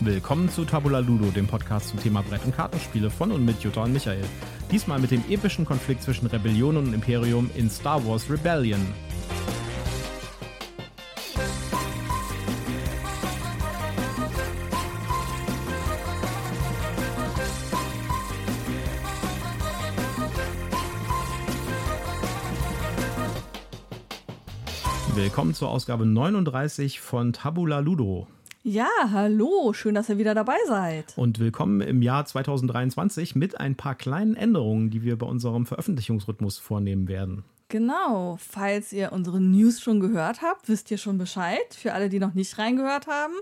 Willkommen zu Tabula Ludo, dem Podcast zum Thema Brett- und Kartenspiele von und mit Jutta und Michael. Diesmal mit dem epischen Konflikt zwischen Rebellion und Imperium in Star Wars Rebellion. Willkommen zur Ausgabe 39 von Tabula Ludo. Ja, hallo, schön, dass ihr wieder dabei seid. Und willkommen im Jahr 2023 mit ein paar kleinen Änderungen, die wir bei unserem Veröffentlichungsrhythmus vornehmen werden. Genau, falls ihr unsere News schon gehört habt, wisst ihr schon Bescheid. Für alle, die noch nicht reingehört haben,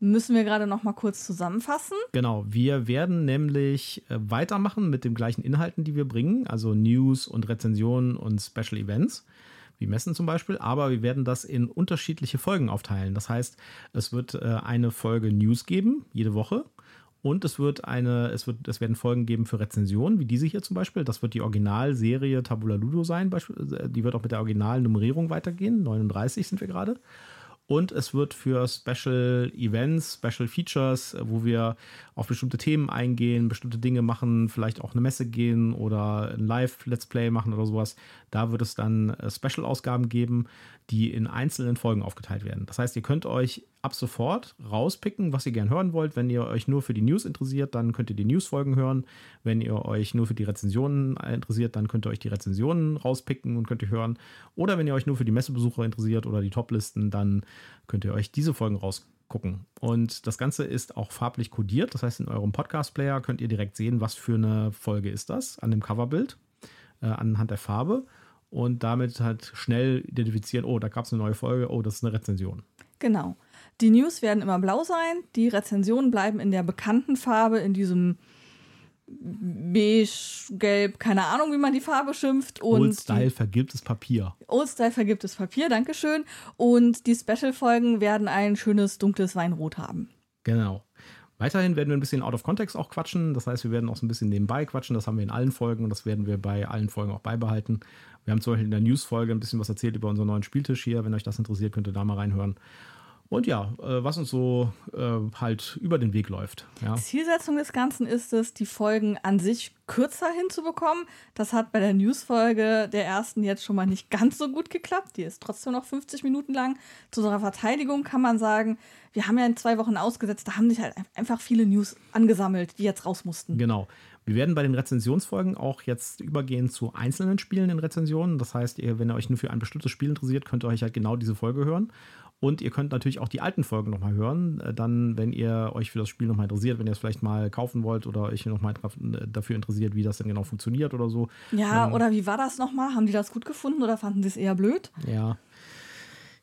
müssen wir gerade noch mal kurz zusammenfassen. Genau, wir werden nämlich äh, weitermachen mit den gleichen Inhalten, die wir bringen, also News und Rezensionen und Special Events wie Messen zum Beispiel, aber wir werden das in unterschiedliche Folgen aufteilen. Das heißt, es wird äh, eine Folge News geben, jede Woche. Und es wird eine, es wird, es werden Folgen geben für Rezensionen, wie diese hier zum Beispiel. Das wird die Originalserie Tabula Ludo sein, äh, die wird auch mit der originalen Nummerierung weitergehen. 39 sind wir gerade. Und es wird für Special Events, Special Features, wo wir auf bestimmte Themen eingehen, bestimmte Dinge machen, vielleicht auch eine Messe gehen oder ein Live-Let's Play machen oder sowas. Da wird es dann äh, Special-Ausgaben geben, die in einzelnen Folgen aufgeteilt werden. Das heißt, ihr könnt euch ab sofort rauspicken, was ihr gern hören wollt. Wenn ihr euch nur für die News interessiert, dann könnt ihr die News-Folgen hören. Wenn ihr euch nur für die Rezensionen interessiert, dann könnt ihr euch die Rezensionen rauspicken und könnt ihr hören. Oder wenn ihr euch nur für die Messebesucher interessiert oder die Toplisten, dann könnt ihr euch diese Folgen rausgucken. Und das Ganze ist auch farblich kodiert. Das heißt, in eurem Podcast-Player könnt ihr direkt sehen, was für eine Folge ist das an dem Coverbild, äh, anhand der Farbe. Und damit halt schnell identifizieren, oh, da gab es eine neue Folge, oh, das ist eine Rezension. Genau. Die News werden immer blau sein, die Rezensionen bleiben in der bekannten Farbe, in diesem beige, gelb, keine Ahnung, wie man die Farbe schimpft. Und Old Style vergilbtes Papier. Old Style vergilbtes Papier, Dankeschön. Und die Special-Folgen werden ein schönes dunkles Weinrot haben. Genau. Weiterhin werden wir ein bisschen out of context auch quatschen. Das heißt, wir werden auch so ein bisschen nebenbei quatschen. Das haben wir in allen Folgen und das werden wir bei allen Folgen auch beibehalten. Wir haben zum Beispiel in der News-Folge ein bisschen was erzählt über unseren neuen Spieltisch hier. Wenn euch das interessiert, könnt ihr da mal reinhören. Und ja, äh, was uns so äh, halt über den Weg läuft. Ja. Zielsetzung des Ganzen ist es, die Folgen an sich kürzer hinzubekommen. Das hat bei der News-Folge der ersten jetzt schon mal nicht ganz so gut geklappt. Die ist trotzdem noch 50 Minuten lang. Zu unserer Verteidigung kann man sagen, wir haben ja in zwei Wochen ausgesetzt, da haben sich halt einfach viele News angesammelt, die jetzt raus mussten. Genau. Wir werden bei den Rezensionsfolgen auch jetzt übergehen zu einzelnen Spielen in Rezensionen. Das heißt, ihr, wenn ihr euch nur für ein bestimmtes Spiel interessiert, könnt ihr euch halt genau diese Folge hören. Und ihr könnt natürlich auch die alten Folgen nochmal hören, äh, dann, wenn ihr euch für das Spiel nochmal interessiert, wenn ihr es vielleicht mal kaufen wollt oder euch nochmal äh, dafür interessiert, wie das denn genau funktioniert oder so. Ja, ähm, oder wie war das nochmal? Haben die das gut gefunden oder fanden sie es eher blöd? Ja.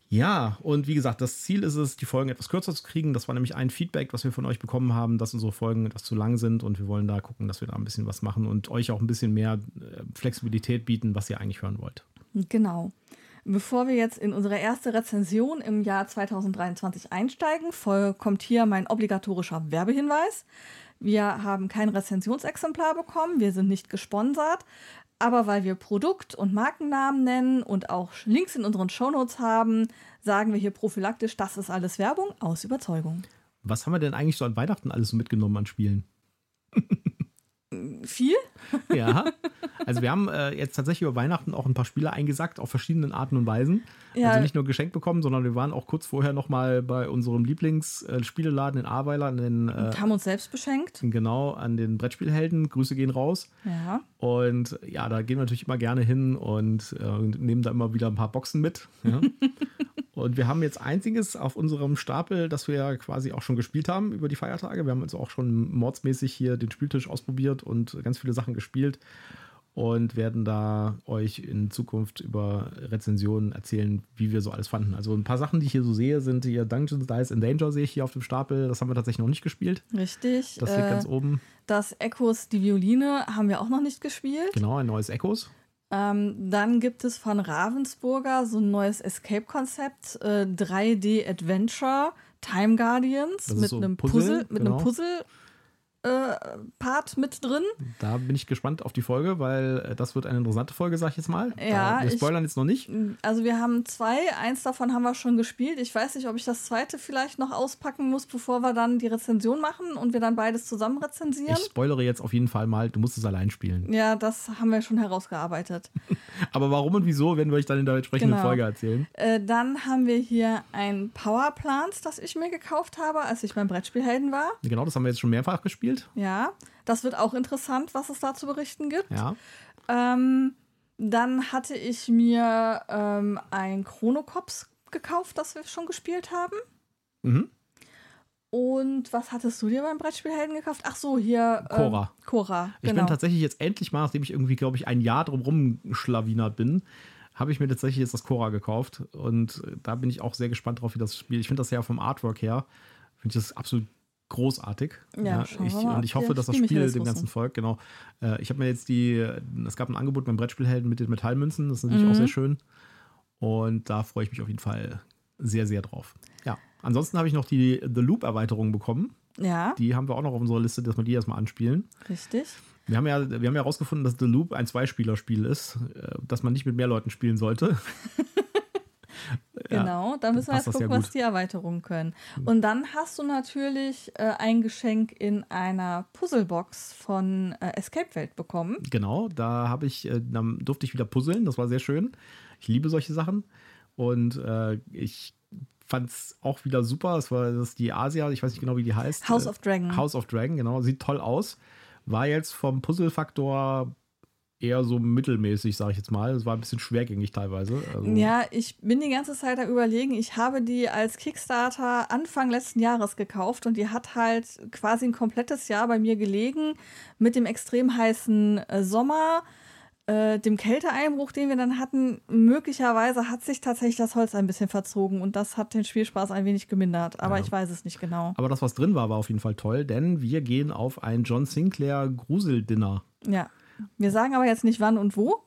Ja, und wie gesagt, das Ziel ist es, die Folgen etwas kürzer zu kriegen. Das war nämlich ein Feedback, was wir von euch bekommen haben, dass unsere Folgen etwas zu lang sind und wir wollen da gucken, dass wir da ein bisschen was machen und euch auch ein bisschen mehr äh, Flexibilität bieten, was ihr eigentlich hören wollt. Genau. Bevor wir jetzt in unsere erste Rezension im Jahr 2023 einsteigen, kommt hier mein obligatorischer Werbehinweis. Wir haben kein Rezensionsexemplar bekommen, wir sind nicht gesponsert, aber weil wir Produkt- und Markennamen nennen und auch Links in unseren Shownotes haben, sagen wir hier prophylaktisch, das ist alles Werbung aus Überzeugung. Was haben wir denn eigentlich so an Weihnachten alles so mitgenommen an Spielen? viel. Ja. Also wir haben äh, jetzt tatsächlich über Weihnachten auch ein paar Spiele eingesackt auf verschiedenen Arten und Weisen. Ja. Also nicht nur geschenkt bekommen, sondern wir waren auch kurz vorher noch mal bei unserem Lieblingsspieleladen in Ahrweiler. An den, äh, haben uns selbst beschenkt. Genau, an den Brettspielhelden. Grüße gehen raus. Ja. Und ja, da gehen wir natürlich immer gerne hin und äh, nehmen da immer wieder ein paar Boxen mit. Ja. Und wir haben jetzt einziges auf unserem Stapel, das wir ja quasi auch schon gespielt haben über die Feiertage. Wir haben also auch schon mordsmäßig hier den Spieltisch ausprobiert und ganz viele Sachen gespielt und werden da euch in Zukunft über Rezensionen erzählen, wie wir so alles fanden. Also ein paar Sachen, die ich hier so sehe, sind hier Dungeons Dice in Danger sehe ich hier auf dem Stapel. Das haben wir tatsächlich noch nicht gespielt. Richtig. Das liegt äh, ganz oben. Das Echos, die Violine, haben wir auch noch nicht gespielt. Genau, ein neues Echos. Ähm, dann gibt es von Ravensburger so ein neues Escape-Konzept, äh, 3D Adventure, Time Guardians mit so einem Puzzle, Puzzle mit genau. einem Puzzle äh, Part mit drin. Da bin ich gespannt auf die Folge, weil äh, das wird eine interessante Folge, sag ich jetzt mal. Ja, Äh, wir ich- spoilern jetzt noch nicht. Also wir haben zwei, eins davon haben wir schon gespielt. Ich weiß nicht, ob ich das zweite vielleicht noch auspacken muss, bevor wir dann die Rezension machen und wir dann beides zusammen rezensieren. Ich spoilere jetzt auf jeden Fall mal, du musst es allein spielen. ja, das haben wir schon herausgearbeitet. Aber warum und wieso, werden wir euch dann in der entsprechenden Genau. Folge erzählen. Äh, dann haben wir hier ein Powerplant, das ich mir gekauft habe, als ich beim Brettspielhelden war. Genau, das haben wir jetzt schon mehrfach gespielt. Ja, das wird auch interessant, was es da zu berichten gibt. Ja. Ähm, dann hatte ich mir ähm, ein Chronocops gekauft, das wir schon gespielt haben. Mhm. Und was hattest du dir beim Brettspielhelden gekauft? Ach so, hier. ähm, Cora. Cora, Ich genau. bin tatsächlich jetzt endlich mal, nachdem ich irgendwie, glaube ich, ein Jahr drum rumschlawinert bin, habe ich mir tatsächlich jetzt das Cora gekauft. Und da bin ich auch sehr gespannt drauf, wie das Spiel. Ich finde das ja vom Artwork her, finde ich das absolut großartig. Ja, wir ich, und ich hoffe, dass das Spiel dem Ganzen folgt. Genau. Äh, Ich habe mir jetzt die, es gab ein Angebot beim Brettspielhelden mit den Metallmünzen. Das ist natürlich Mhm. auch sehr schön. Und da freue ich mich auf jeden Fall sehr, sehr drauf. Ja. Ansonsten habe ich noch die The Loop-Erweiterung bekommen. ja, Die haben wir auch noch auf unserer Liste, dass wir die erstmal anspielen. richtig. Wir haben ja, wir haben ja herausgefunden, dass The Loop ein Zweispielerspiel ist, äh, dass man nicht mit mehr Leuten spielen sollte. Genau, da müssen wir jetzt gucken, was die Erweiterungen können. Und dann hast du natürlich äh, ein Geschenk in einer Puzzlebox von äh, Escape Welt bekommen. Genau, da habe ich, äh, dann durfte ich wieder puzzeln, das war sehr schön. Ich liebe solche Sachen. Und äh, ich fand es auch wieder super. Es war das ist die Asia, ich weiß nicht genau, wie die heißt. House Äh, of Dragon. House of Dragon, genau. Sieht toll aus. War jetzt vom Puzzlefaktor eher so mittelmäßig, sage ich jetzt mal. Es war ein bisschen schwergängig teilweise. Also, Ja, ich bin die ganze Zeit da überlegen. Ich habe die als Kickstarter Anfang letzten Jahres gekauft und die hat halt quasi ein komplettes Jahr bei mir gelegen mit dem extrem heißen äh, Sommer, äh, dem Kälteeinbruch, den wir dann hatten. Möglicherweise hat sich tatsächlich das Holz ein bisschen verzogen und das hat den Spielspaß ein wenig gemindert, aber Ja. ich weiß es nicht genau. Aber das, was drin war, war auf jeden Fall toll, denn wir gehen auf ein John Sinclair Gruseldinner. Ja. Wir sagen aber jetzt nicht wann und wo.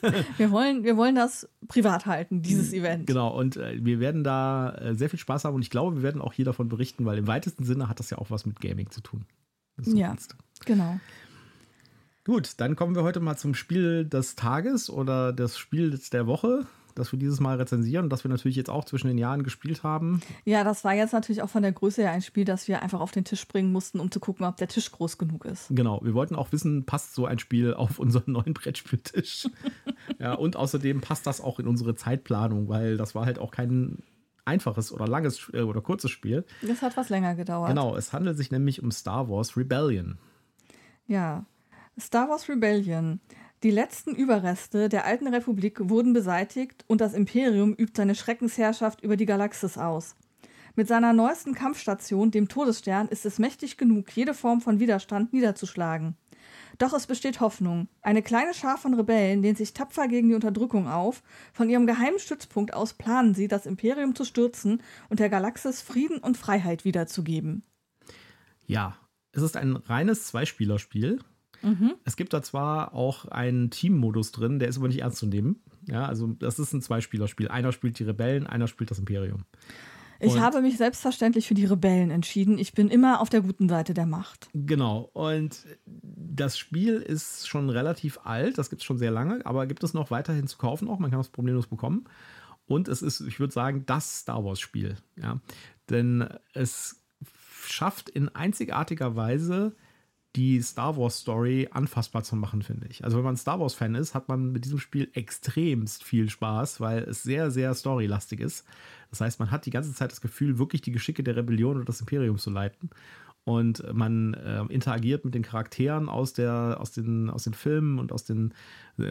wir, wollen, wir wollen das privat halten, dieses Event. Genau, und äh, wir werden da äh, sehr viel Spaß haben und ich glaube, wir werden auch hier davon berichten, weil im weitesten Sinne hat das ja auch was mit Gaming zu tun. Ja. ernst. Genau. Gut, dann kommen wir heute mal zum Spiel des Tages oder das Spiel der Woche, das wir dieses Mal rezensieren und das wir natürlich jetzt auch zwischen den Jahren gespielt haben. Ja, das war jetzt natürlich auch von der Größe her ein Spiel, das wir einfach auf den Tisch bringen mussten, um zu gucken, ob der Tisch groß genug ist. Genau, wir wollten auch wissen, passt so ein Spiel auf unseren neuen Brettspieltisch? ja, und außerdem passt das auch in unsere Zeitplanung, weil das war halt auch kein einfaches oder langes äh, oder kurzes Spiel. Das hat was länger gedauert. Genau, es handelt sich nämlich um Star Wars Rebellion. Ja. Star Wars Rebellion. Die letzten Überreste der alten Republik wurden beseitigt und das Imperium übt seine Schreckensherrschaft über die Galaxis aus. Mit seiner neuesten Kampfstation, dem Todesstern, ist es mächtig genug, jede Form von Widerstand niederzuschlagen. Doch es besteht Hoffnung. Eine kleine Schar von Rebellen lehnt sich tapfer gegen die Unterdrückung auf. Von ihrem geheimen Stützpunkt aus planen sie, das Imperium zu stürzen und der Galaxis Frieden und Freiheit wiederzugeben. Ja, es ist ein reines Zweispielerspiel. Es gibt da zwar auch einen Teammodus drin, der ist aber nicht ernst zu nehmen. Ja, also das ist ein Zweispielerspiel. Einer spielt die Rebellen, einer spielt das Imperium. Ich Und- habe mich selbstverständlich für die Rebellen entschieden. Ich bin immer auf der guten Seite der Macht. Genau. Und das Spiel ist schon relativ alt, das gibt es schon sehr lange, aber gibt es noch weiterhin zu kaufen auch. Man kann es problemlos bekommen. Und es ist, ich würde sagen, das Star Wars-Spiel. Ja. Denn es schafft in einzigartiger Weise die Star Wars Story anfassbar zu machen, finde ich. Also wenn man Star Wars Fan ist, hat man mit diesem Spiel extremst viel Spaß, weil es sehr, sehr storylastig ist. Das heißt, man hat die ganze Zeit das Gefühl, wirklich die Geschicke der Rebellion und des Imperiums zu leiten. Und man äh, interagiert mit den Charakteren aus, der, aus, den, aus den Filmen und aus den äh,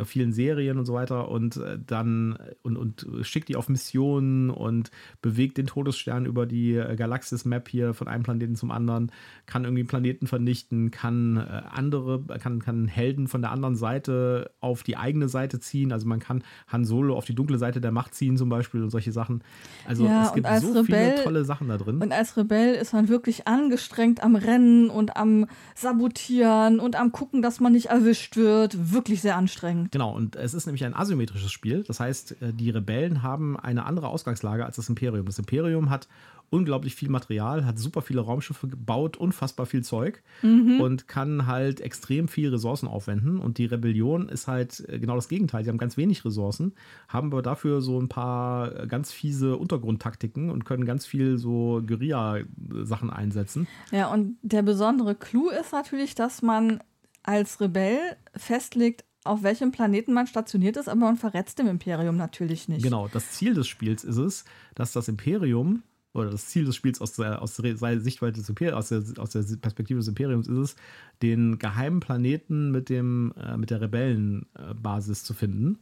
vielen Serien und so weiter und äh, dann und, und schickt die auf Missionen und bewegt den Todesstern über die äh, Galaxis-Map hier von einem Planeten zum anderen, kann irgendwie Planeten vernichten, kann äh, andere, kann, kann Helden von der anderen Seite auf die eigene Seite ziehen. Also man kann Han Solo auf die dunkle Seite der Macht ziehen, zum Beispiel, und solche Sachen. Also Ja, es gibt so Rebell- viele tolle Sachen da drin. Und als Rebell ist man wirklich angestrengt am Rennen und am Sabotieren und am Gucken, dass man nicht erwischt wird. Wirklich sehr anstrengend. Eingeschränkt. Genau, und es ist nämlich ein asymmetrisches Spiel. Das heißt, äh, die Rebellen haben eine andere Ausgangslage als das Imperium. Das Imperium hat unglaublich viel Material, hat super viele Raumschiffe gebaut, unfassbar viel Zeug mhm. und kann halt extrem viel Ressourcen aufwenden. Und die Rebellion ist halt äh, genau das Gegenteil. Die haben ganz wenig Ressourcen, haben aber dafür so ein paar äh, ganz fiese Untergrundtaktiken und können ganz viel so Guerilla-Sachen einsetzen. Ja, und der besondere Clou ist natürlich, dass man als Rebell festlegt, auf welchem Planeten man stationiert ist, aber man verrät dem Imperium natürlich nicht. Genau, das Ziel des Spiels ist es, dass das Imperium oder das Ziel des Spiels aus der, aus der Sichtweise des Imperiums, aus der, aus der Perspektive des Imperiums ist es, den geheimen Planeten mit, dem, äh, mit der Rebellenbasis zu finden.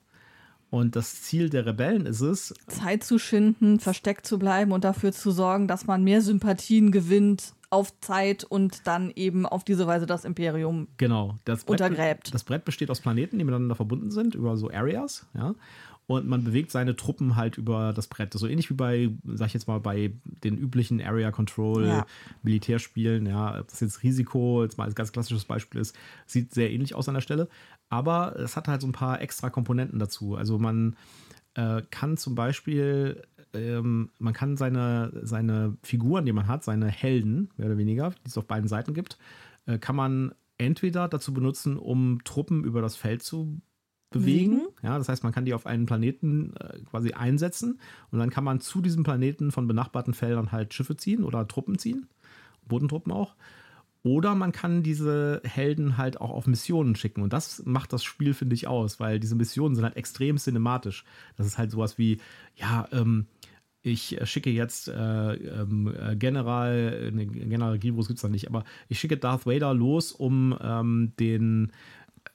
Und das Ziel der Rebellen ist es, Zeit zu schinden, versteckt zu bleiben und dafür zu sorgen, dass man mehr Sympathien gewinnt auf Zeit und dann eben auf diese Weise das Imperium genau, das Brett, untergräbt. Das Brett besteht aus Planeten, die miteinander verbunden sind, über so Areas, ja und man bewegt seine Truppen halt über das Brett. So ähnlich wie bei, sag ich jetzt mal, bei den üblichen Area Control ja. Militärspielen, ja, ob das jetzt Risiko jetzt mal als ganz klassisches Beispiel ist, sieht sehr ähnlich aus an der Stelle, aber es hat halt so ein paar extra Komponenten dazu. Also man äh, kann zum Beispiel ähm, man kann seine, seine Figuren, die man hat, seine Helden, mehr oder weniger, die es auf beiden Seiten gibt, äh, kann man entweder dazu benutzen, um Truppen über das Feld zu bewegen. Mhm. Ja, das heißt, man kann die auf einen Planeten äh, quasi einsetzen und dann kann man zu diesem Planeten von benachbarten Feldern halt Schiffe ziehen oder Truppen ziehen, Bodentruppen auch. Oder man kann diese Helden halt auch auf Missionen schicken. Und das macht das Spiel, finde ich, aus, weil diese Missionen sind halt extrem cinematisch. Das ist halt sowas wie, ja, ähm, ich schicke jetzt äh, ähm, äh, General, ne, General Grievous gibt es da nicht, aber ich schicke Darth Vader los, um ähm, den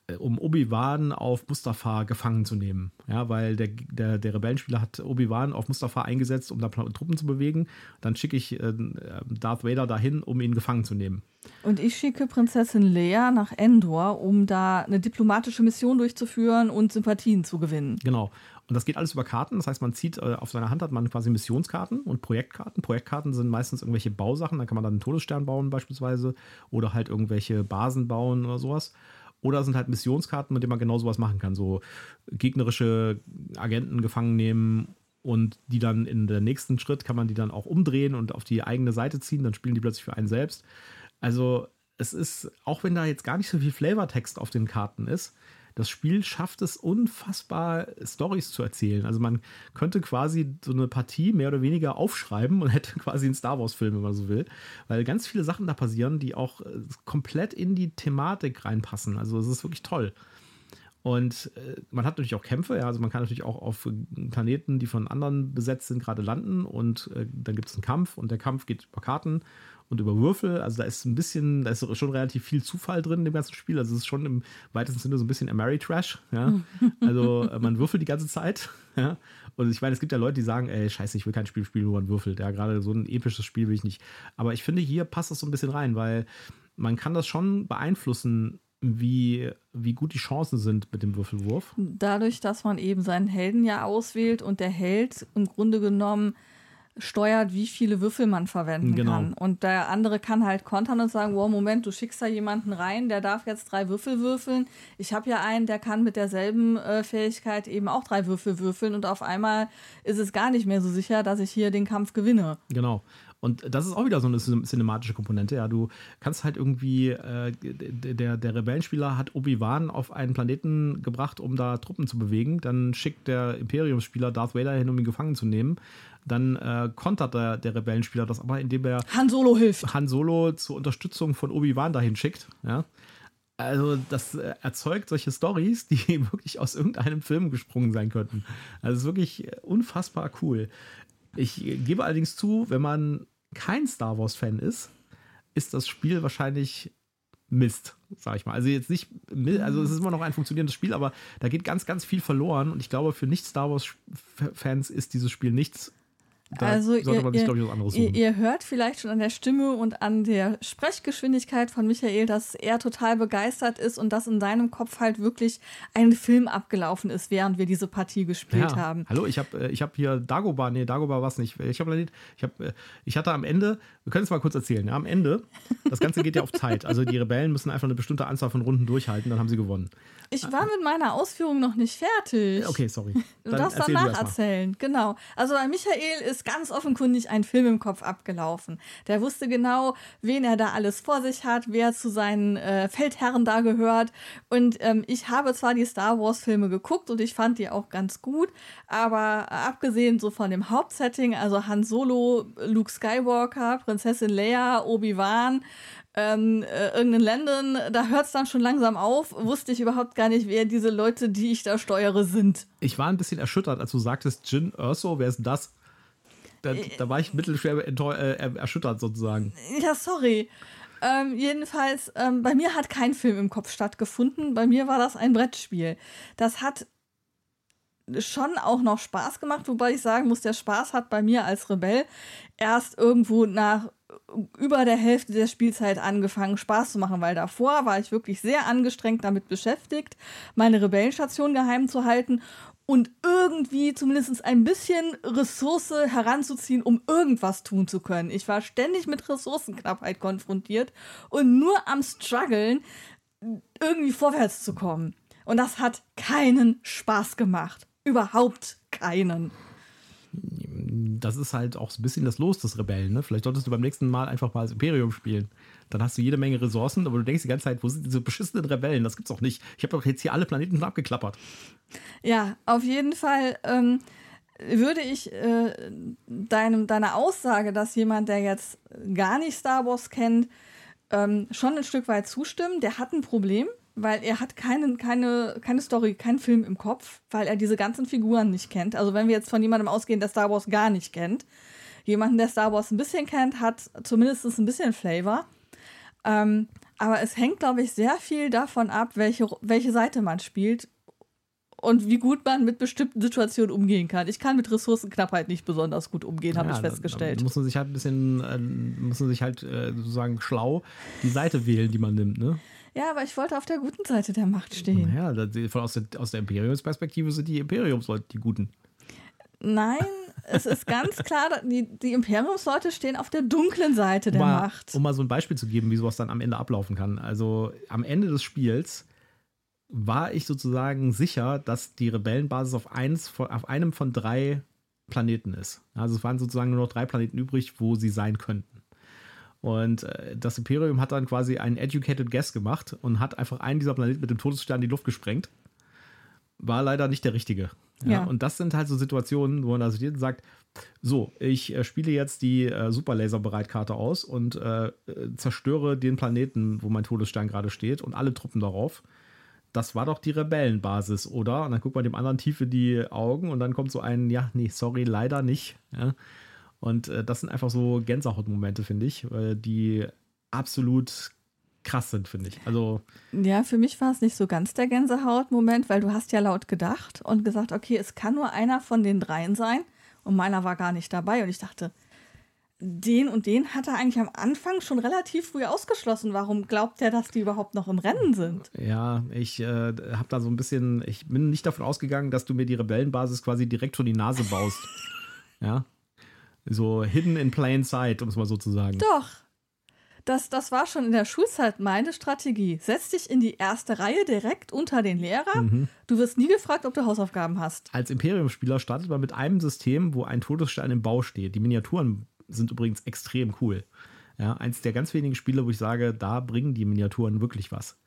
äh, um Obi-Wan auf Mustafa gefangen zu nehmen. Ja, weil der, der, der Rebellenspieler hat Obi-Wan auf Mustafa eingesetzt, um da Truppen zu bewegen. Dann schicke ich äh, Darth Vader dahin, um ihn gefangen zu nehmen. Und ich schicke Prinzessin Leia nach Endor, um da eine diplomatische Mission durchzuführen und Sympathien zu gewinnen. Genau. Und das geht alles über Karten. Das heißt, man zieht äh, auf seiner Hand hat man quasi Missionskarten und Projektkarten. Projektkarten sind meistens irgendwelche Bausachen. Da kann man dann einen Todesstern bauen beispielsweise oder halt irgendwelche Basen bauen oder sowas. Oder sind halt Missionskarten, mit denen man genau sowas machen kann. So gegnerische Agenten gefangen nehmen und die dann in der nächsten Schritt kann man die dann auch umdrehen und auf die eigene Seite ziehen. Dann spielen die plötzlich für einen selbst. Also es ist, auch wenn da jetzt gar nicht so viel Flavortext auf den Karten ist, das Spiel schafft es unfassbar, Stories zu erzählen. Also man könnte quasi so eine Partie mehr oder weniger aufschreiben und hätte quasi einen Star Wars-Film, wenn man so will. Weil ganz viele Sachen da passieren, die auch äh, komplett in die Thematik reinpassen. Also es ist wirklich toll. Und äh, man hat natürlich auch Kämpfe, ja, also man kann natürlich auch auf Planeten, die von anderen besetzt sind, gerade landen und äh, dann gibt es einen Kampf und der Kampf geht über Karten und über Würfel. Also da ist ein bisschen, da ist schon relativ viel Zufall drin in dem ganzen Spiel. Also es ist schon im weitesten Sinne so ein bisschen Ameritrash. Ja? Also äh, man würfelt die ganze Zeit. Ja? Und ich meine, es gibt ja Leute, die sagen, ey, scheiße, ich will kein Spiel spielen, wo man würfelt. Ja, gerade so ein episches Spiel will ich nicht. Aber ich finde, hier passt das so ein bisschen rein, weil man kann das schon beeinflussen, wie, wie gut die Chancen sind mit dem Würfelwurf. Dadurch, dass man eben seinen Helden ja auswählt und der Held im Grunde genommen steuert, wie viele Würfel man verwenden genau. kann. Und der andere kann halt kontern und sagen, wow, Moment, du schickst da jemanden rein, der darf jetzt drei Würfel würfeln. Ich habe ja einen, der kann mit derselben äh, Fähigkeit eben auch drei Würfel würfeln und auf einmal ist es gar nicht mehr so sicher, dass ich hier den Kampf gewinne. Genau. Und das ist auch wieder so eine cinematische Komponente. Ja, du kannst halt irgendwie, äh, der, der Rebellenspieler hat Obi-Wan auf einen Planeten gebracht, um da Truppen zu bewegen. Dann schickt der Imperiumsspieler Darth Vader hin, um ihn gefangen zu nehmen. Dann äh, kontert der, der Rebellenspieler das aber, indem er Han Solo hilft. Han Solo zur Unterstützung von Obi-Wan dahin schickt. Ja. Also, das äh, erzeugt solche Stories, die wirklich aus irgendeinem Film gesprungen sein könnten. Also, es ist wirklich unfassbar cool. Ich gebe allerdings zu, wenn man kein Star Wars-Fan ist, ist das Spiel wahrscheinlich Mist, sag ich mal. Also jetzt nicht, also es ist immer noch ein funktionierendes Spiel, aber da geht ganz, ganz viel verloren und ich glaube, für Nicht-Star Wars-Fans ist dieses Spiel nichts Da also sollte ihr, man sich, glaube ich, was anderes ihr, suchen. ihr hört vielleicht schon an der Stimme und an der Sprechgeschwindigkeit von Michael, dass er total begeistert ist und dass in seinem Kopf halt wirklich ein Film abgelaufen ist, während wir diese Partie gespielt ja. haben. Hallo, ich habe ich hab hier Dagobah, nee, Dagobah war es nicht. Ich habe ich hab, ich hatte am Ende, wir können es mal kurz erzählen, ja, am Ende, das Ganze geht ja auf Zeit. Also die Rebellen müssen einfach eine bestimmte Anzahl von Runden durchhalten, dann haben sie gewonnen. Ich war mit meiner Ausführung noch nicht fertig. Okay, sorry. Du Dann darfst erzähl danach du erst mal. erzählen, genau. Also bei Michael ist ganz offenkundig ein Film im Kopf abgelaufen. Der wusste genau, wen er da alles vor sich hat, wer zu seinen äh, Feldherren da gehört. Und ähm, ich habe zwar die Star Wars-Filme geguckt und ich fand die auch ganz gut, aber äh, abgesehen so von dem Hauptsetting, also Han Solo, Luke Skywalker, Prinzessin Leia, Obi-Wan, ähm, äh, irgendeinen Ländern, da hört es dann schon langsam auf, wusste ich überhaupt gar nicht, wer diese Leute, die ich da steuere, sind. Ich war ein bisschen erschüttert, als du sagtest, Jin Erso, wer ist das? Da, da war ich mittelschwer enttäu- äh, erschüttert sozusagen. Ja, sorry. Ähm, jedenfalls, ähm, bei mir hat kein Film im Kopf stattgefunden. Bei mir war das ein Brettspiel. Das hat schon auch noch Spaß gemacht, wobei ich sagen muss, der Spaß hat bei mir als Rebell erst irgendwo nach über der Hälfte der Spielzeit angefangen Spaß zu machen, weil davor war ich wirklich sehr angestrengt damit beschäftigt, meine Rebellenstation geheim zu halten und irgendwie zumindest ein bisschen Ressource heranzuziehen, um irgendwas tun zu können. Ich war ständig mit Ressourcenknappheit konfrontiert und nur am struggeln, irgendwie vorwärts zu kommen. Und das hat keinen Spaß gemacht. Überhaupt keinen. Das ist halt auch ein bisschen das Los des Rebellen. Ne? Vielleicht solltest du beim nächsten Mal einfach mal das Imperium spielen. Dann hast du jede Menge Ressourcen, aber du denkst die ganze Zeit, wo sind diese beschissenen Rebellen? Das gibt's doch nicht. Ich habe doch jetzt hier alle Planeten schon abgeklappert. Ja, auf jeden Fall ähm, würde ich äh, deinem, deiner Aussage, dass jemand, der jetzt gar nicht Star Wars kennt, ähm, schon ein Stück weit zustimmen. Der hat ein Problem, weil er hat keine, keine, keine Story, keinen Film im Kopf, weil er diese ganzen Figuren nicht kennt. Also wenn wir jetzt von jemandem ausgehen, der Star Wars gar nicht kennt, jemanden, der Star Wars ein bisschen kennt, hat zumindest ein bisschen Flavor. Ähm, aber es hängt, glaube ich, sehr viel davon ab, welche, welche Seite man spielt und wie gut man mit bestimmten Situationen umgehen kann. Ich kann mit Ressourcenknappheit nicht besonders gut umgehen, habe Ja, ich festgestellt. Da muss man sich halt ein bisschen, äh, muss man sich halt äh, sozusagen schlau die Seite wählen, die man nimmt. Ne? Ja, aber ich wollte auf der guten Seite der Macht stehen. Ja, von aus der, aus der Imperiumsperspektive sind die Imperiumsleute die Guten. Nein, es ist ganz klar, die, die Imperiumsleute stehen auf der dunklen Seite der um mal, Macht. Um mal so ein Beispiel zu geben, wie sowas dann am Ende ablaufen kann. Also am Ende des Spiels war ich sozusagen sicher, dass die Rebellenbasis auf, eins von, auf einem von drei Planeten ist. Also es waren sozusagen nur noch drei Planeten übrig, wo sie sein könnten. Und äh, das Imperium hat dann quasi einen educated guess gemacht und hat einfach einen dieser Planeten mit dem Todesstern in die Luft gesprengt. War leider nicht der richtige. Ja, Ja. Und das sind halt so Situationen, wo man also dir sagt, so, ich äh, spiele jetzt die äh, Superlaser-Bereitkarte aus und äh, zerstöre den Planeten, wo mein Todesstern gerade steht und alle Truppen darauf. Das war doch die Rebellenbasis, oder? Und dann guckt man dem anderen tief in die Augen und dann kommt so ein, ja, nee, sorry, leider nicht. Ja? Und äh, das sind einfach so Gänsehautmomente, finde ich, äh, die absolut krass sind, finde ich. Also, Ja, für mich war es nicht so ganz der Gänsehaut-Moment, weil du hast ja laut gedacht und gesagt, okay, es kann nur einer von den dreien sein. Und meiner war gar nicht dabei. Und ich dachte, den und den hat er eigentlich am Anfang schon relativ früh ausgeschlossen. Warum glaubt er, dass die überhaupt noch im Rennen sind? ja, ich äh, habe da so ein bisschen, ich bin nicht davon ausgegangen, dass du mir die Rebellenbasis quasi direkt vor die Nase baust. ja. So hidden in plain sight, um es mal so zu sagen. Doch. Das, das war schon in der Schulzeit meine Strategie. Setz dich in die erste Reihe direkt unter den Lehrer. Du wirst nie gefragt, ob du Hausaufgaben hast. Als Imperium-Spieler startet man mit einem System, wo ein Todesstern im Bau steht. Die Miniaturen sind übrigens extrem cool. Ja, eins der ganz wenigen Spiele, wo ich sage, da bringen die Miniaturen wirklich was.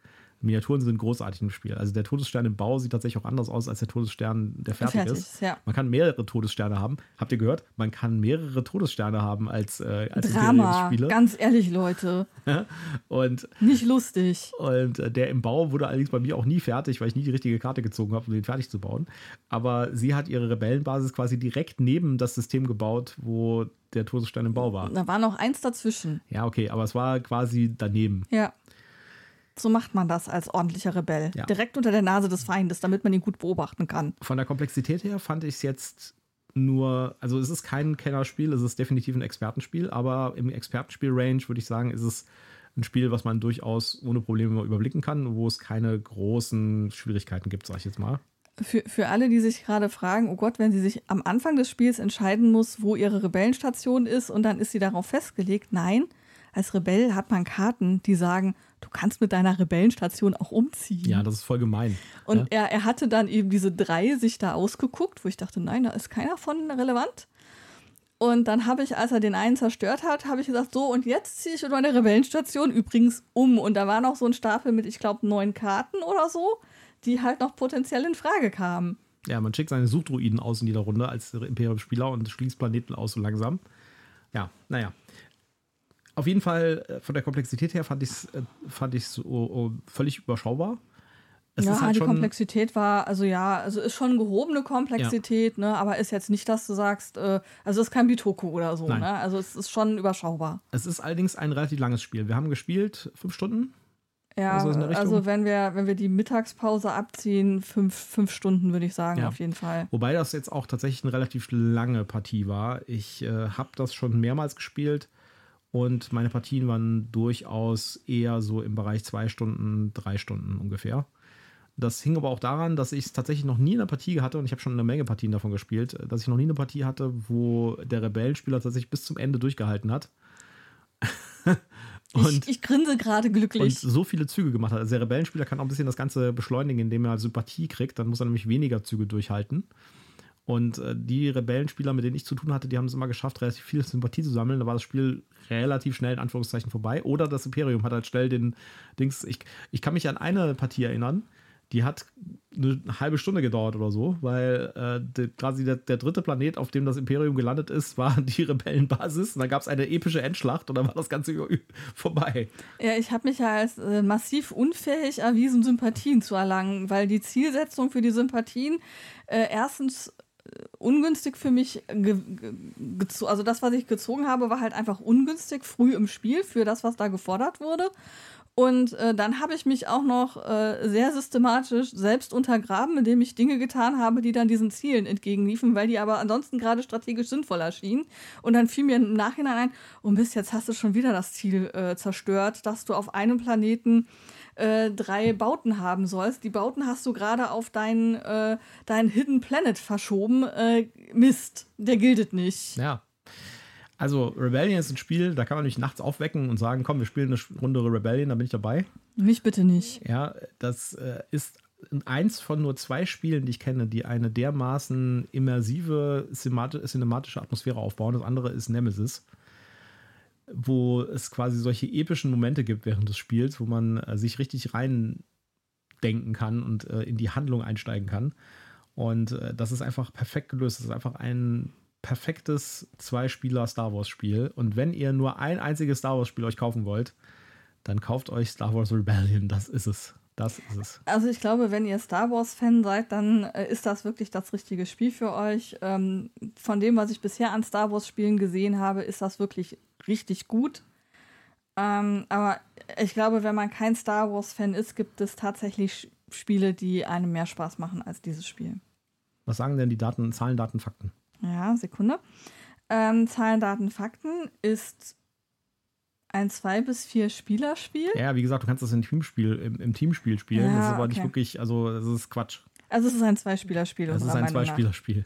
Miniaturen sind großartig im Spiel. Also der Todesstern im Bau sieht tatsächlich auch anders aus als der Todesstern, der fertig, Fertig ist. ja. Man kann mehrere Todessterne haben. Habt ihr gehört? Man kann mehrere Todessterne haben als, äh, als Drama. Ganz ehrlich, Leute. Und Nicht lustig. und äh, der im Bau wurde allerdings bei mir auch nie fertig, weil ich nie die richtige Karte gezogen habe, um den fertig zu bauen. Aber sie hat ihre Rebellenbasis quasi direkt neben das System gebaut, wo der Todesstern im Bau war. Da war noch eins dazwischen. Ja, okay, aber es war quasi daneben. Ja. So macht man das als ordentlicher Rebell. Ja. Direkt unter der Nase des Feindes, damit man ihn gut beobachten kann. Von der Komplexität her fand ich es jetzt nur, also es ist kein Kennerspiel, es ist definitiv ein Expertenspiel, aber im Expertenspiel-Range würde ich sagen, ist es ein Spiel, was man durchaus ohne Probleme überblicken kann, wo es keine großen Schwierigkeiten gibt, sag ich jetzt mal. Für, für alle, die sich gerade fragen, oh Gott, wenn sie sich am Anfang des Spiels entscheiden muss, wo ihre Rebellenstation ist und dann ist sie darauf festgelegt, nein, als Rebell hat man Karten, die sagen, du kannst mit deiner Rebellenstation auch umziehen. Ja, das ist voll gemein. Und ja? er, er hatte dann eben diese drei sich da ausgeguckt, wo ich dachte, nein, da ist keiner von relevant. Und dann habe ich, als er den einen zerstört hat, habe ich gesagt, so, und jetzt ziehe ich meine Rebellenstation übrigens um. Und da war noch so ein Stapel mit, ich glaube, neun Karten oder so, die halt noch potenziell in Frage kamen. Ja, man schickt seine Suchdruiden aus in jeder Runde als Imperium-Spieler und schließt Planeten aus so langsam. Ja, naja. Auf jeden Fall, äh, von der Komplexität her fand ich es äh, fand so oh, völlig überschaubar. Es ja, halt die Komplexität war, also ja, also ist schon gehobene Komplexität, ja. ne, aber ist jetzt nicht, dass du sagst, äh, also es ist kein Bitoku oder so, ne? Also es ist schon überschaubar. Es ist allerdings ein relativ langes Spiel. Wir haben gespielt fünf Stunden. Ja, also, also wenn wir, wenn wir die Mittagspause abziehen, fünf, fünf Stunden würde ich sagen, ja. auf jeden Fall. Wobei das jetzt auch tatsächlich eine relativ lange Partie war. Ich äh, habe das schon mehrmals gespielt und meine Partien waren durchaus eher so im Bereich zwei Stunden, drei Stunden ungefähr. Das hing aber auch daran, dass ich es tatsächlich noch nie in einer Partie hatte und ich habe schon eine Menge Partien davon gespielt, dass ich noch nie eine Partie hatte, wo der Rebellenspieler tatsächlich bis zum Ende durchgehalten hat. und, ich, ich, grinse gerade glücklich. Und so viele Züge gemacht hat. Also der Rebellenspieler kann auch ein bisschen das Ganze beschleunigen, indem er Sympathie kriegt. Dann muss er nämlich weniger Züge durchhalten. Und äh, die Rebellenspieler, mit denen ich zu tun hatte, die haben es immer geschafft, relativ viel Sympathie zu sammeln. Da war das Spiel relativ schnell in Anführungszeichen vorbei. Oder das Imperium hat halt schnell den Dings. Ich, ich kann mich an eine Partie erinnern die hat eine halbe Stunde gedauert oder so, weil äh, de, quasi der, der, dritte Planet, auf dem das Imperium gelandet ist, war die Rebellenbasis. Und da gab es eine epische Endschlacht und dann war das Ganze vorbei. Ja, ich habe mich ja als äh, massiv unfähig erwiesen, Sympathien zu erlangen, weil die Zielsetzung für die Sympathien äh, erstens ungünstig für mich, also das, was ich gezogen habe, war halt einfach ungünstig früh im Spiel für das, was da gefordert wurde. Und äh, dann habe ich mich auch noch äh, sehr systematisch selbst untergraben, indem ich Dinge getan habe, die dann diesen Zielen entgegenliefen, weil die aber ansonsten gerade strategisch sinnvoll erschienen. Und dann fiel mir im Nachhinein ein, oh Mist, jetzt hast du schon wieder das Ziel äh, zerstört, dass du auf einem Planeten äh, drei Bauten haben sollst. Die Bauten hast du gerade auf deinen, äh, deinen Hidden Planet verschoben. Äh, Mist, der giltet nicht. Ja. Also Rebellion ist ein Spiel, da kann man mich nachts aufwecken und sagen, komm, wir spielen eine Runde Rebellion, da bin ich dabei. Mich bitte nicht. Ja, das äh, ist eins von nur zwei Spielen, die ich kenne, die eine dermaßen immersive cinematische Atmosphäre aufbauen. Das andere ist Nemesis, wo es quasi solche epischen Momente gibt während des Spiels, wo man äh, sich richtig reindenken kann und äh, in die Handlung einsteigen kann. Und äh, das ist einfach perfekt gelöst. Das ist einfach ein perfektes Zwei-Spieler-Star Wars-Spiel. Und wenn ihr nur ein einziges Star Wars-Spiel euch kaufen wollt, dann kauft euch Star Wars Rebellion. Das ist es. Das ist es. Also ich glaube, wenn ihr Star Wars-Fan seid, dann äh, ist das wirklich das richtige Spiel für euch. Ähm, von dem, was ich bisher an Star Wars-Spielen gesehen habe, ist das wirklich richtig gut. Ähm, aber ich glaube, wenn man kein Star Wars-Fan ist, gibt es tatsächlich Spiele, die einem mehr Spaß machen als dieses Spiel. Was sagen denn die Daten, Zahlen, Daten, Fakten? Ja, Sekunde. Ähm, Zahlen, Daten, Fakten ist ein zwei bis vier Spielerspiel. Ja, wie gesagt, du kannst das im Teamspiel, im, im Teamspiel spielen. Ja, das ist aber okay. nicht wirklich, also das ist Quatsch. Also es ist ein Zweispielerspiel. Es ist ein Zweispielerspiel.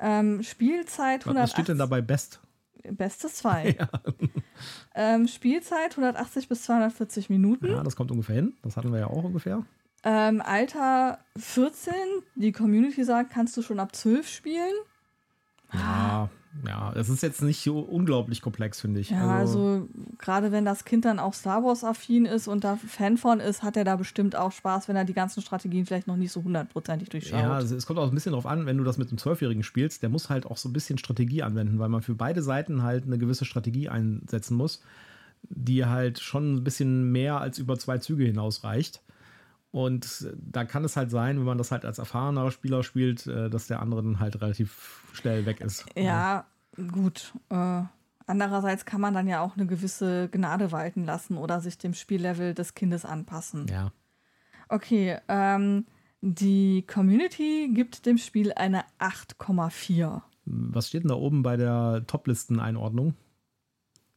Ähm, Spielzeit 180. Was steht denn dabei Best? Bestes 2. Ja. Ähm, Spielzeit 180 bis 240 Minuten. Ja, das kommt ungefähr hin. Das hatten wir ja auch ungefähr. Ähm, Alter 14. Die Community sagt, kannst du schon ab 12 spielen. Ja, ja, es ist jetzt nicht so unglaublich komplex, finde ich. Ja, also, also gerade wenn das Kind dann auch Star Wars-affin ist und da Fan von ist, hat er da bestimmt auch Spaß, wenn er die ganzen Strategien vielleicht noch nicht so hundertprozentig durchschaut. Ja, also es kommt auch ein bisschen darauf an, wenn du das mit einem Zwölfjährigen spielst, der muss halt auch so ein bisschen Strategie anwenden, weil man für beide Seiten halt eine gewisse Strategie einsetzen muss, die halt schon ein bisschen mehr als über zwei Züge hinaus reicht. Und da kann es halt sein, wenn man das halt als erfahrener Spieler spielt, äh, dass der andere dann halt relativ schnell weg ist. Ja, gut. Äh, andererseits kann man dann ja auch eine gewisse Gnade walten lassen oder sich dem Spiellevel des Kindes anpassen. Ja. Okay, ähm, die Community gibt dem Spiel eine 8,4. Was steht denn da oben bei der Top-Listen-Einordnung?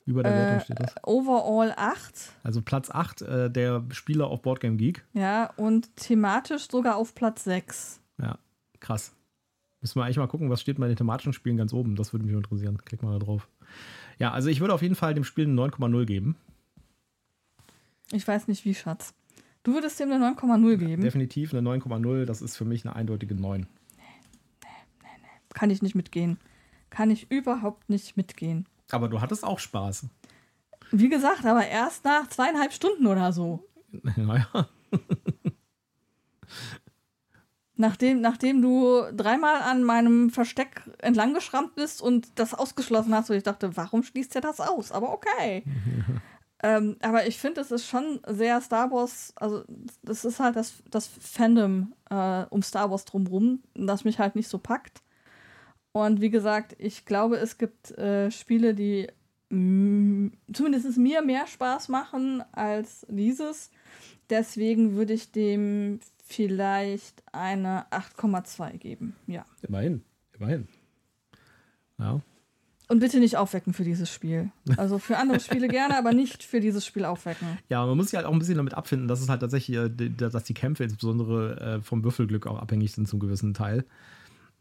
Über der Wertung Äh, steht das. Overall 8. Also Platz 8 äh, der Spieler auf Boardgame Geek. Ja, und thematisch sogar auf Platz 6. Ja, krass. Müssen wir eigentlich mal gucken, was steht bei den thematischen Spielen ganz oben. Das würde mich interessieren. Klick mal da drauf. Ja, also ich würde auf jeden Fall dem Spiel eine 9,0 geben. Ich weiß nicht wie, Schatz. Du würdest dem eine 9,0 geben. Definitiv eine 9,0. Das ist für mich eine eindeutige 9. Kann ich nicht mitgehen. Kann ich überhaupt nicht mitgehen. Aber du hattest auch Spaß. Wie gesagt, aber erst nach zweieinhalb Stunden oder so. naja. Nachdem, nachdem du dreimal an meinem Versteck entlang geschrammt bist und das ausgeschlossen hast, wo ich dachte, warum schließt er das aus? Aber okay. ähm, aber ich finde, es ist schon sehr Star Wars, also das ist halt das, das Fandom äh, um Star Wars drumrum, das mich halt nicht so packt. Und wie gesagt, ich glaube, es gibt äh, Spiele, die zumindest mir mehr Spaß machen als dieses. Deswegen würde ich dem vielleicht eine 8,2 geben. Ja. Immerhin. Immerhin. Ja. Und bitte nicht aufwecken für dieses Spiel. Also für andere Spiele gerne, aber nicht für dieses Spiel aufwecken. Ja, man muss sich halt auch ein bisschen damit abfinden, dass es halt tatsächlich, äh, die- dass die Kämpfe insbesondere äh, vom Würfelglück auch abhängig sind zum gewissen Teil.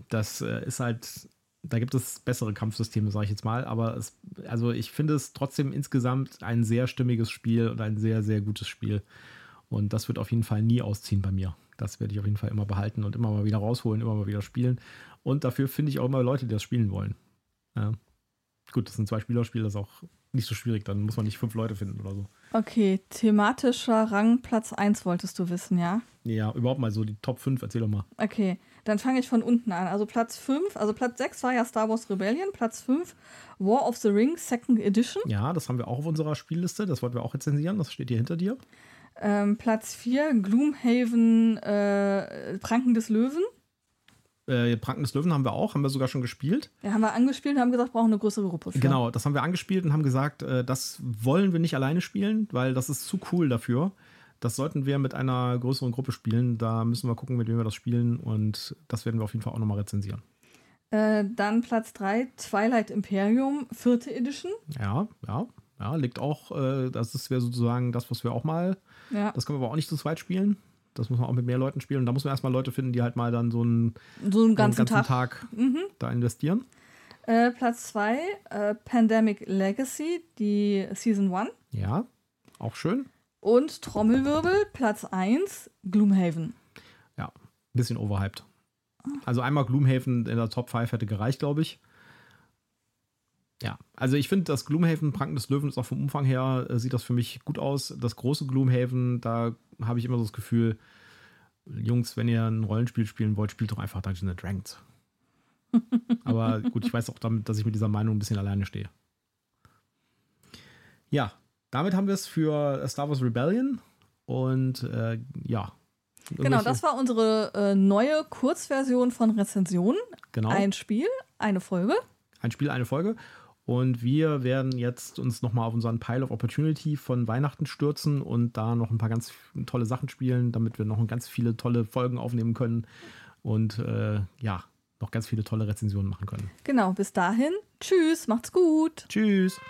Das äh, ist halt, da gibt es bessere Kampfsysteme, sage ich jetzt mal, aber es, also ich finde es trotzdem insgesamt ein sehr stimmiges Spiel und ein sehr, sehr gutes Spiel. Und das wird auf jeden Fall nie ausziehen bei mir. Das werde ich auf jeden Fall immer behalten und immer mal wieder rausholen, immer mal wieder spielen. Und dafür finde ich auch immer Leute, die das spielen wollen. Ja. Gut, das sind zwei Spielerspiele, das ist auch nicht so schwierig. Dann muss man nicht fünf Leute finden oder so. Okay, thematischer Rang Platz 1 wolltest du wissen, ja? Ja, überhaupt mal so die Top 5, erzähl doch mal. Okay, dann fange ich von unten an. Also Platz 5, also Platz 6 war ja Star Wars Rebellion, Platz 5 War of the Rings Second Edition, Ja, das haben wir auch auf unserer Spielliste. Das wollten wir auch rezensieren. Das steht hier hinter dir. ähm, Platz 4 Gloomhaven äh, Pranken des Löwen. Äh, Pranken des Löwen haben wir auch, haben wir sogar schon gespielt. Ja, haben wir angespielt und haben gesagt, brauchen eine größere Gruppe. Für. Genau, das haben wir angespielt und haben gesagt, äh, das wollen wir nicht alleine spielen, weil das ist zu cool dafür. Das sollten wir mit einer größeren Gruppe spielen. Da müssen wir gucken, mit wem wir das spielen und das werden wir auf jeden Fall auch nochmal rezensieren. Äh, dann Platz 3 Twilight Imperium, vierte Edition. Ja, ja, ja, liegt auch, äh, das ist wäre sozusagen das, was wir auch mal, Ja, das können wir aber auch nicht zu zweit spielen. Das muss man auch mit mehr Leuten spielen. Und da muss man erstmal Leute finden, die halt mal dann so einen, so einen einen ganzen, Tag. Mhm. da investieren. Äh, Platz 2 äh, Pandemic Legacy, die Season 1. Ja, auch schön. Und Trommelwirbel, Platz 1 Gloomhaven. Ja, ein bisschen overhyped. Also einmal Gloomhaven in der Top 5 hätte gereicht, glaube ich. Ja, also ich finde, das Gloomhaven Pranken des Löwen ist auch vom Umfang her, äh, sieht das für mich gut aus. Das große Gloomhaven, da habe ich immer so das Gefühl, Jungs, wenn ihr ein Rollenspiel spielen wollt, spielt doch einfach Dungeons and Dragons. Aber gut, ich weiß auch damit, dass ich mit dieser Meinung ein bisschen alleine stehe. Ja, damit haben wir es für Star Wars Rebellion. Und äh, ja. Genau, das war unsere äh, neue Kurzversion von Rezensionen. genau. Ein Spiel, eine Folge. ein Spiel, eine Folge. Und wir werden jetzt uns nochmal auf unseren Pile of Opportunity von Weihnachten stürzen und da noch ein paar ganz tolle Sachen spielen, damit wir noch ganz viele tolle Folgen aufnehmen können und äh, ja, noch ganz viele tolle Rezensionen machen können. Genau, bis dahin. Tschüss, macht's gut. Tschüss!